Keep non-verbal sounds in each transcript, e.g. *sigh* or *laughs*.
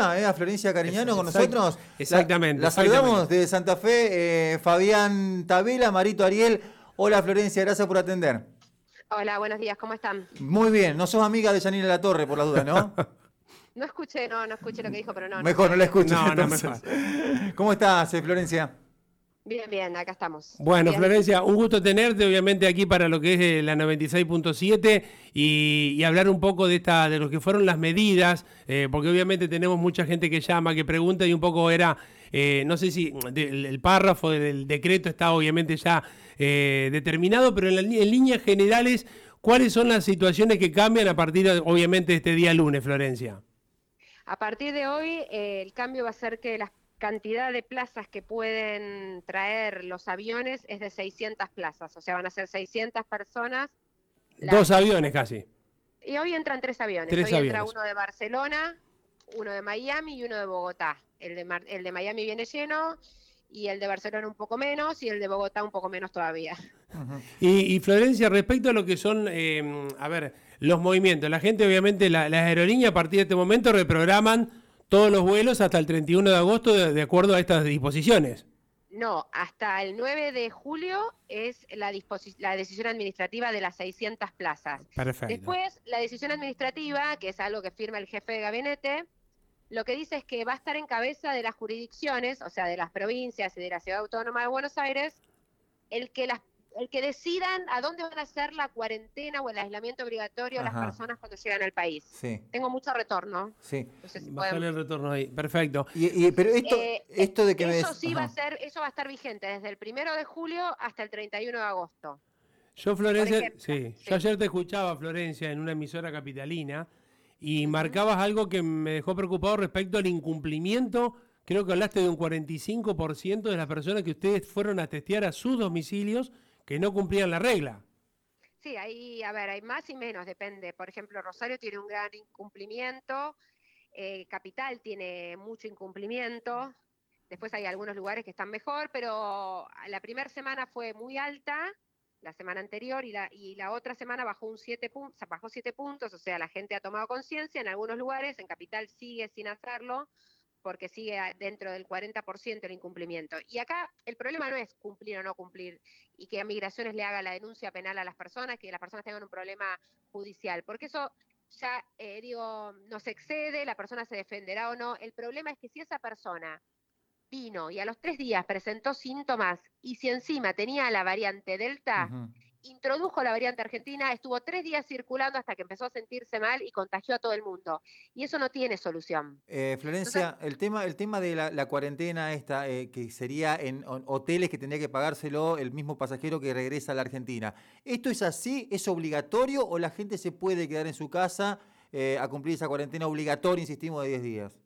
eh, a Florencia Cariñano con nosotros. Exactamente. La, saludamos de Santa Fe, eh, Fabián Tabela, Marito Ariel. Hola Florencia, gracias por atender. Hola, buenos días, ¿cómo están? Muy bien, no sos amiga de Janine La Torre, por la duda, ¿no? *laughs* no escuché, no, no escuché lo que dijo, pero no. Mejor no, la escuché. No, no, mejor. ¿Cómo estás, Florencia? Bien, bien, acá estamos. Bueno, Florencia, un gusto tenerte, obviamente, aquí para lo que es eh, la 96.7 y, hablar un poco de esta, de lo que fueron las medidas, eh, porque obviamente tenemos mucha gente que llama, que pregunta y un poco era, eh, no sé si el, párrafo del decreto está obviamente ya determinado, pero en, en líneas generales, ¿cuáles son las situaciones que cambian a partir, obviamente, de este día lunes, Florencia? A partir de hoy, el cambio va a ser que las cantidad de plazas que pueden traer los aviones es de 600 plazas, o sea, van a ser 600 personas. Dos aviones casi. Y hoy entran tres aviones. hoy entra uno de Barcelona, uno de Miami y uno de Bogotá. El de, el de Miami viene lleno y el de Barcelona un poco menos y el de Bogotá un poco menos todavía. y, Florencia, respecto a lo que son, eh, a ver, los movimientos, la gente obviamente, las aerolíneas a partir de este momento reprograman todos los vuelos hasta el 31 de agosto de, acuerdo a estas disposiciones. No, hasta el 9 de julio es la, la decisión administrativa de las 600 plazas. Perfecto. Después, la decisión administrativa, que es algo que firma el jefe de gabinete, lo que dice es que va a estar en cabeza de las jurisdicciones, o sea, de las provincias y de la Ciudad Autónoma de Buenos Aires, el que las el que decidan a dónde van a hacer la cuarentena o el aislamiento obligatorio a las personas cuando llegan al país. Sí. Tengo mucho retorno. Sí. el retorno ahí. Perfecto. Y, pero esto, eh, esto de que eso sí va a ser, eso va a estar vigente desde el primero de julio hasta el 31 de agosto. Yo, Florencia, sí. Yo ayer te escuchaba, Florencia, en una emisora capitalina y marcabas algo que me dejó preocupado respecto al incumplimiento. Creo que hablaste de un 45% de las personas que ustedes fueron a testear a sus domicilios que no cumplían la regla. Sí, ahí, a ver, hay más y menos, depende. Por ejemplo, Rosario tiene un gran incumplimiento, eh, Capital tiene mucho incumplimiento, después hay algunos lugares que están mejor, pero la primera semana fue muy alta, la semana anterior, y la, y la otra semana bajó un siete puntos, bajó siete puntos, o sea, la gente ha tomado conciencia en algunos lugares, en Capital sigue sin hacerlo, porque sigue dentro del 40% el incumplimiento. Y acá el problema no es cumplir o no cumplir y que a migraciones le haga la denuncia penal a las personas, que las personas tengan un problema judicial, porque eso ya, eh, digo, nos excede, la persona se defenderá o no. El problema es que si esa persona vino y a los tres días presentó síntomas y si encima tenía la variante Delta, introdujo la variante argentina, estuvo tres días circulando hasta que empezó a sentirse mal y contagió a todo el mundo. Y eso no tiene solución. Eh, Florencia, el, tema, el tema de la, cuarentena esta, eh, que sería en hoteles que tendría que pagárselo el mismo pasajero que regresa a la Argentina. ¿Esto es así? ¿Es obligatorio o la gente se puede quedar en su casa eh, a cumplir esa cuarentena obligatoria, insistimos, de 10 días?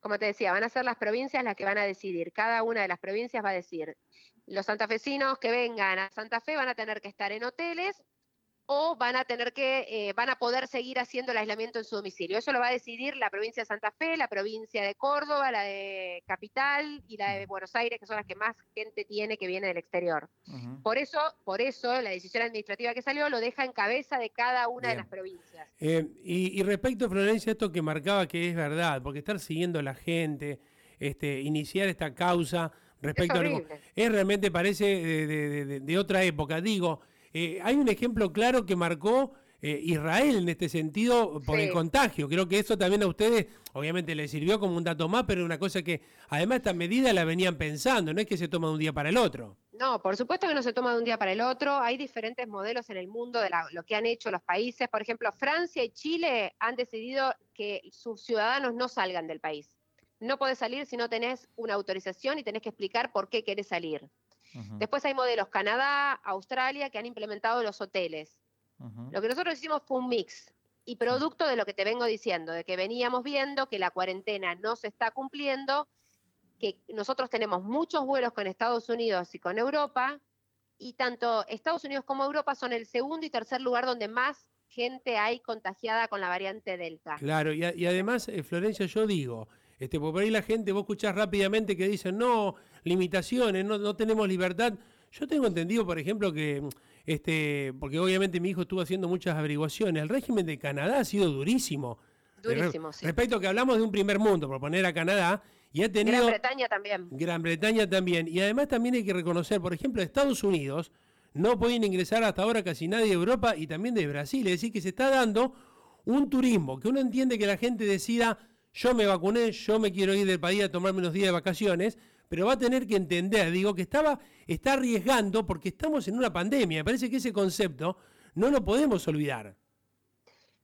Como te decía, van a ser las provincias las que van a decidir. Cada una de las provincias va a decir, los santafesinos que vengan a Santa Fe van a tener que estar en hoteles o van a tener que, eh, van a poder seguir haciendo el aislamiento en su domicilio. Eso lo va a decidir la provincia de Santa Fe, la provincia de Córdoba, la de Capital y la de Buenos Aires, que son las que más gente tiene que viene del exterior. Por eso, por eso la decisión administrativa que salió lo deja en cabeza de cada una de las provincias. Eh, y, respecto, Florencia, esto que marcaba que es verdad, porque estar siguiendo a la gente, este, iniciar esta causa respecto es a es realmente parece de, otra época. Digo, eh, hay un ejemplo claro que marcó eh, Israel en este sentido por el contagio. Creo que eso también a ustedes, obviamente, les sirvió como un dato más, pero una cosa que además esta medida la venían pensando, no es que se toma de un día para el otro. No, por supuesto que no se toma de un día para el otro. Hay diferentes modelos en el mundo de lo que han hecho los países. Por ejemplo, Francia y Chile han decidido que sus ciudadanos no salgan del país no podés salir si no tenés una autorización y tenés que explicar por qué querés salir. Después hay modelos Canadá, Australia, que han implementado los hoteles. Lo que nosotros hicimos fue un mix y producto de lo que te vengo diciendo, de que veníamos viendo que la cuarentena no se está cumpliendo, que nosotros tenemos muchos vuelos con Estados Unidos y con Europa, y tanto Estados Unidos como Europa son el segundo y tercer lugar donde más gente hay contagiada con la variante Delta. Claro, y, además, eh, Florencia, yo digo, este, por ahí la gente, vos escuchás rápidamente que dicen, no, limitaciones, no, no tenemos libertad. Yo tengo entendido, por ejemplo, que, este, porque obviamente mi hijo estuvo haciendo muchas averiguaciones, el régimen de Canadá ha sido durísimo. Durísimo, sí. Respecto a que hablamos de un primer mundo, por poner a Canadá, y ha tenido... Gran Bretaña también. Gran Bretaña también. Y además también hay que reconocer, por ejemplo, Estados Unidos no pueden ingresar hasta ahora casi nadie de Europa y también de Brasil. Es decir, que se está dando un turismo, que uno entiende que la gente decida, yo me vacuné, yo me quiero ir del país a tomarme unos días de vacaciones, pero va a tener que entender, digo, que estaba, está arriesgando porque estamos en una pandemia. Me parece que ese concepto no lo podemos olvidar.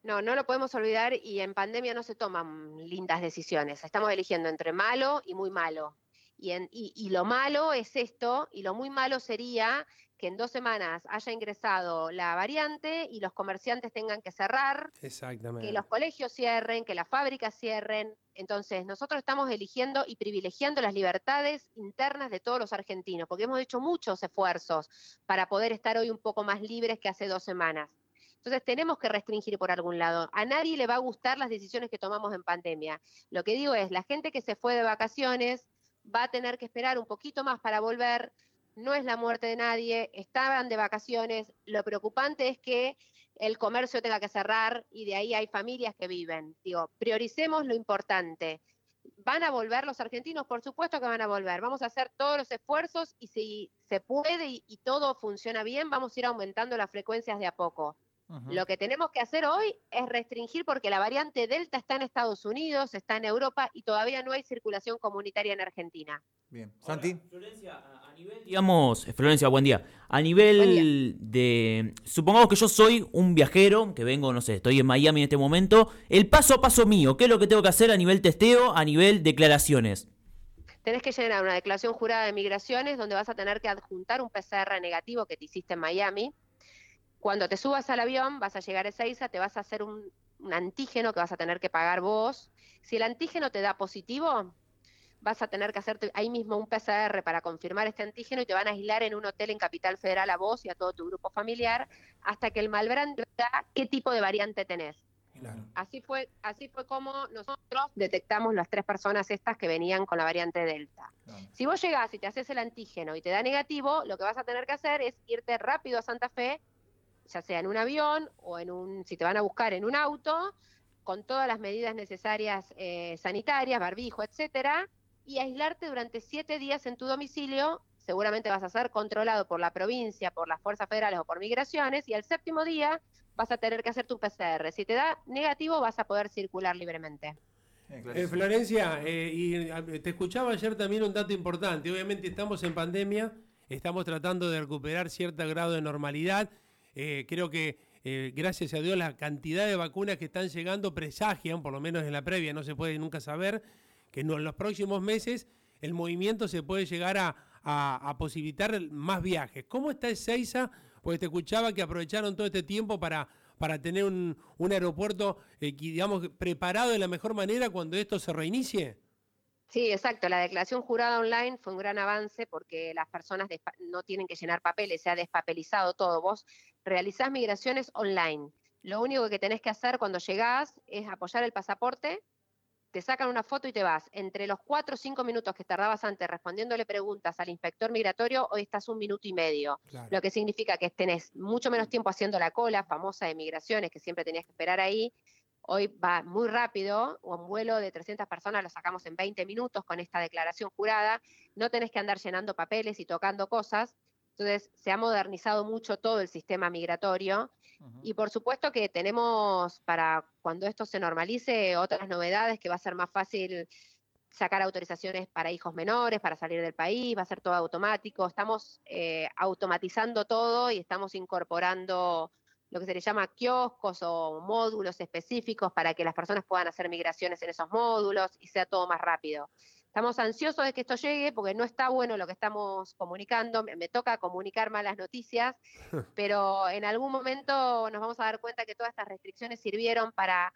No, no lo podemos olvidar y en pandemia no se toman lindas decisiones. Estamos eligiendo entre malo y muy malo. Y, y, lo malo es esto, y lo muy malo sería que en dos semanas haya ingresado la variante y los comerciantes tengan que cerrar, que los colegios cierren, que las fábricas cierren. Entonces, nosotros estamos eligiendo y privilegiando las libertades internas de todos los argentinos, porque hemos hecho muchos esfuerzos para poder estar hoy un poco más libres que hace dos semanas. Entonces tenemos que restringir por algún lado. A nadie le va a gustar las decisiones que tomamos en pandemia. Lo que digo es, la gente que se fue de vacaciones va a tener que esperar un poquito más para volver. No es la muerte de nadie, estaban de vacaciones. Lo preocupante es que el comercio tenga que cerrar y de ahí hay familias que viven. Digo, prioricemos lo importante. ¿Van a volver los argentinos? Por supuesto que van a volver. Vamos a hacer todos los esfuerzos y si se puede y, y todo funciona bien, vamos a ir aumentando las frecuencias de a poco. Lo que tenemos que hacer hoy es restringir porque la variante Delta está en Estados Unidos, está en Europa y todavía no hay circulación comunitaria en Argentina. Bien, Santi. Florencia, a, nivel, digamos, Florencia, buen día. A nivel de, supongamos que yo soy un viajero, que vengo, no sé, estoy en Miami en este momento, el paso a paso mío, ¿qué es lo que tengo que hacer a nivel testeo, a nivel declaraciones? Tenés que llenar una declaración jurada de migraciones donde vas a tener que adjuntar un PCR negativo que te hiciste en Miami cuando te subas al avión, vas a llegar a Ezeiza, te vas a hacer un, antígeno que vas a tener que pagar vos. Si el antígeno te da positivo, vas a tener que hacerte ahí mismo un PCR para confirmar este antígeno y te van a aislar en un hotel en Capital Federal a vos y a todo tu grupo familiar hasta que el Malbrand diga qué tipo de variante tenés. Así fue, así fue como nosotros detectamos las tres personas estas que venían con la variante Delta. Si vos llegás y te haces el antígeno y te da negativo, lo que vas a tener que hacer es irte rápido a Santa Fe ya sea en un avión o en un, si te van a buscar en un auto, con todas las medidas necesarias eh, sanitarias, barbijo, etcétera, y aislarte durante siete días en tu domicilio. Seguramente vas a ser controlado por la provincia, por las fuerzas federales o por migraciones, y al séptimo día vas a tener que hacer tu PCR. Si te da negativo, vas a poder circular libremente. Eh, Florencia, eh, y te escuchaba ayer también un dato importante. Obviamente estamos en pandemia, estamos tratando de recuperar cierto grado de normalidad eh, creo que eh, gracias a Dios la cantidad de vacunas que están llegando presagian, por lo menos en la previa, no se puede nunca saber, que en los próximos meses el movimiento se puede llegar a, posibilitar más viajes. ¿Cómo está Ezeiza? Porque te escuchaba que aprovecharon todo este tiempo para, para tener un, aeropuerto, eh, digamos, preparado de la mejor manera cuando esto se reinicie. Sí, exacto. La declaración jurada online fue un gran avance porque las personas no tienen que llenar papeles, se ha despapelizado todo. Vos realizás migraciones online. Lo único que tenés que hacer cuando llegás es apoyar el pasaporte, te sacan una foto y te vas. Entre los cuatro o cinco minutos que tardabas antes respondiéndole preguntas al inspector migratorio, hoy estás un minuto y medio. Lo que significa que tenés mucho menos tiempo haciendo la cola famosa de migraciones que siempre tenías que esperar ahí Hoy va muy rápido, un vuelo de 300 personas lo sacamos en 20 minutos con esta declaración jurada, no tenés que andar llenando papeles y tocando cosas, entonces se ha modernizado mucho todo el sistema migratorio y por supuesto que tenemos para cuando esto se normalice otras novedades que va a ser más fácil sacar autorizaciones para hijos menores, para salir del país, va a ser todo automático, estamos eh, automatizando todo y estamos incorporando lo que se le llama kioscos o módulos específicos para que las personas puedan hacer migraciones en esos módulos y sea todo más rápido. Estamos ansiosos de que esto llegue porque no está bueno lo que estamos comunicando. Me, toca comunicar malas noticias, *laughs* pero en algún momento nos vamos a dar cuenta que todas estas restricciones sirvieron para,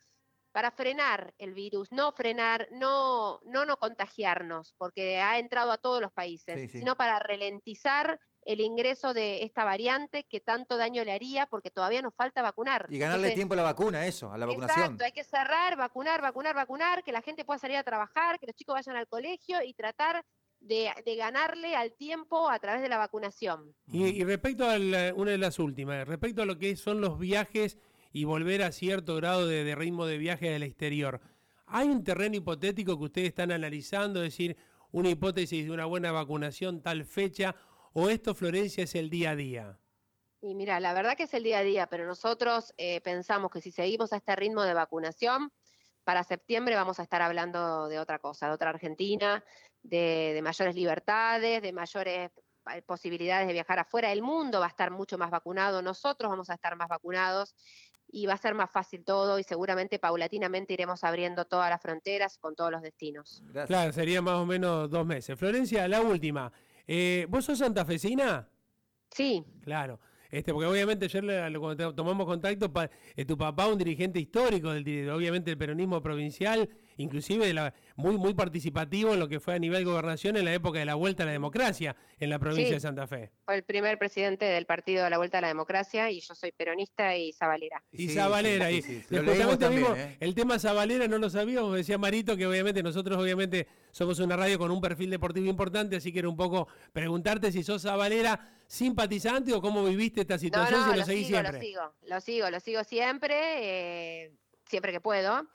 para frenar el virus, no frenar, no, no no contagiarnos, porque ha entrado a todos los países, sino para ralentizar el ingreso de esta variante que tanto daño le haría porque todavía nos falta vacunar. Y ganarle tiempo a la vacuna, eso, a la vacunación. Exacto, hay que cerrar, vacunar, vacunar, vacunar, que la gente pueda salir a trabajar, que los chicos vayan al colegio y tratar de, ganarle al tiempo a través de la vacunación. Y, respecto a una de las últimas, respecto a lo que son los viajes y volver a cierto grado de, de ritmo de viaje del exterior. ¿Hay un terreno hipotético que ustedes están analizando, es decir, una hipótesis de una buena vacunación tal fecha, o esto, Florencia, es el día a día? Y mira, la verdad que es el día a día, pero nosotros eh, pensamos que si seguimos a este ritmo de vacunación, para septiembre vamos a estar hablando de otra cosa, de otra Argentina, de, de mayores libertades, de mayores eh, posibilidades de viajar afuera. El mundo va a estar mucho más vacunado, nosotros vamos a estar más vacunados y va a ser más fácil todo y seguramente paulatinamente iremos abriendo todas las fronteras con todos los destinos. Gracias. Claro, sería más o menos dos meses. Florencia, la última. Eh, ¿Vos sos santafesina? Sí, Claro. Este, porque obviamente ayer cuando tomamos contacto, pa- eh, tu papá un dirigente histórico, del, obviamente del peronismo provincial, inclusive la, muy, muy participativo en lo que fue a nivel gobernación en la época de la vuelta a la democracia en la provincia Sí. de Santa Fe. fue el primer presidente del partido de la Vuelta a la Democracia y yo soy peronista y sabalera. Y Sí, Zabalera. sí, y también vimos ¿eh? el tema Zabalera, no lo sabíamos, decía Marito, que obviamente nosotros obviamente somos una radio con un perfil deportivo importante, así que era un poco preguntarte si sos Zabalera simpatizante o cómo viviste esta No, situación, no, si lo, lo seguís sigo, siempre. lo sigo, lo sigo, lo sigo siempre, eh, siempre que puedo.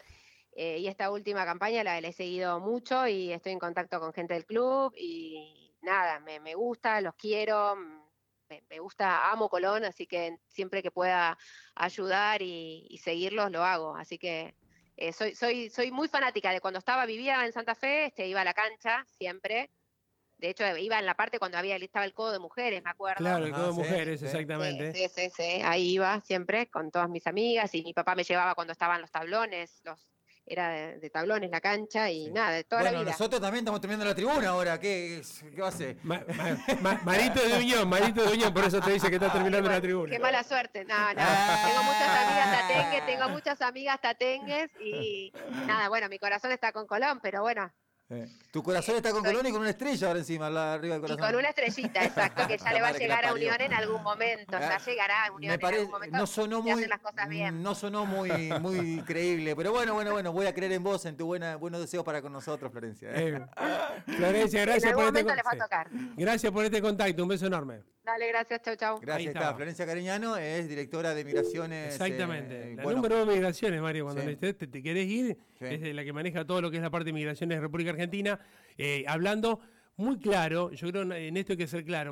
Eh, y esta última campaña la, la he seguido mucho y estoy en contacto con gente del club y nada, me, me gusta, los quiero, mm, me, me gusta, amo Colón, así que siempre que pueda ayudar y, y seguirlos lo hago. Así que eh, soy, soy, soy muy fanática de cuando estaba, vivía en Santa Fe, este, iba a la cancha siempre. De hecho, iba en la parte cuando había estaba el codo de mujeres, me acuerdo. Claro, el codo de sí, mujeres, sí. exactamente. Sí, sí, sí, ahí iba siempre con todas mis amigas y mi papá me llevaba cuando estaban los tablones, los era de, de tablones la cancha y Sí. nada, de toda bueno, la vida. nosotros también estamos terminando la tribuna ahora. ¿Qué, qué va a hacer? Ma- ma- ma- Marito de Uñón, Marito de Uñón, por eso te dice que está terminando la tribuna. Qué mala suerte, no, no. Ah. Tengo muchas amigas tatengues, tengo muchas amigas tatengues y *laughs* nada, bueno, mi corazón está con Colón, pero bueno, Eh, Tu corazón está con Colón y con una estrella ahora encima, lado- arriba del y corazón. con una estrellita, exacto, que *laughs* ya le va a la llegar a. Unión en algún momento, ya Ah, llegará a Unión Me en algún momento. no sonó muy, las cosas bien. no sonó muy, *laughs* muy creíble, pero bueno, bueno, bueno, voy a creer en vos, en tu buena, buenos deseos para con nosotros, Florencia. ¿eh? Eh, Florencia, *laughs* en gracias algún por este momento va a tocar. Gracias por este contacto, un beso enorme. Dale, gracias, chau, chau. Gracias, está. Florencia Cariñano es directora de Migraciones. Exactamente. eh, la bueno, número de migraciones, Mario, cuando Sí. te, te querés ir, Sí. es la que maneja todo lo que es la parte de migraciones de República Argentina, eh, hablando muy claro, yo creo en esto hay que ser claro.